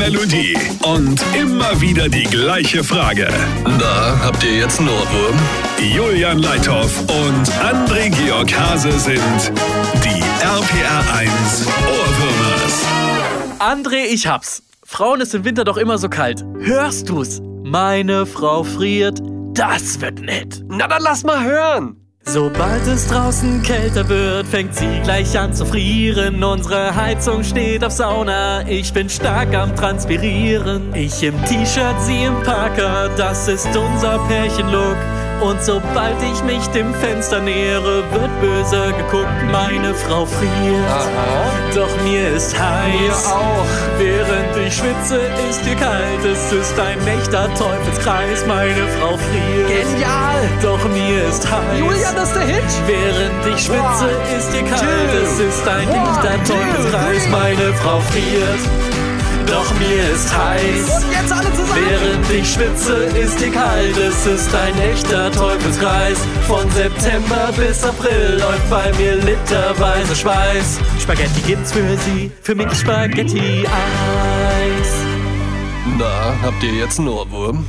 Melodie und immer wieder die gleiche Frage. Na, habt ihr jetzt einen Ohrwurm? Julian Leithoff und André Georg Hase sind die RPR 1 Ohrwürmers. André, ich hab's. Frauen ist im Winter doch immer so kalt. Hörst du's? Meine Frau friert. Das wird nett. Na dann lass mal hören. Sobald es draußen kälter wird, fängt sie gleich an zu frieren. Unsere Heizung steht auf Sauna, ich bin stark am Transpirieren. Ich im T-Shirt, sie im Parker, das ist unser Pärchenlook. Und sobald ich mich dem Fenster nähere, wird böse geguckt. Meine Frau friert, Aha. doch mir ist heiß. Mir auch. Während ich schwitze, ist ihr kalt. Es ist ein echter Teufelskreis. Meine Frau friert. Genial. Doch mir ist heiß. Julian, das ist der Hit. Während ich schwitze, One, ist ihr kalt. two, Es ist ein one, echter Teufelskreis. three. Meine Frau friert. Doch mir ist heiß. Und jetzt alle zusammen. Während ich schwitze, ist ihr kalt. Es ist ein echter Teufelskreis. Von September bis April läuft bei mir literweise Schweiß. Spaghetti gibt's für sie, für mich Spaghetti Eis. Na, habt ihr jetzt einen Ohrwurm?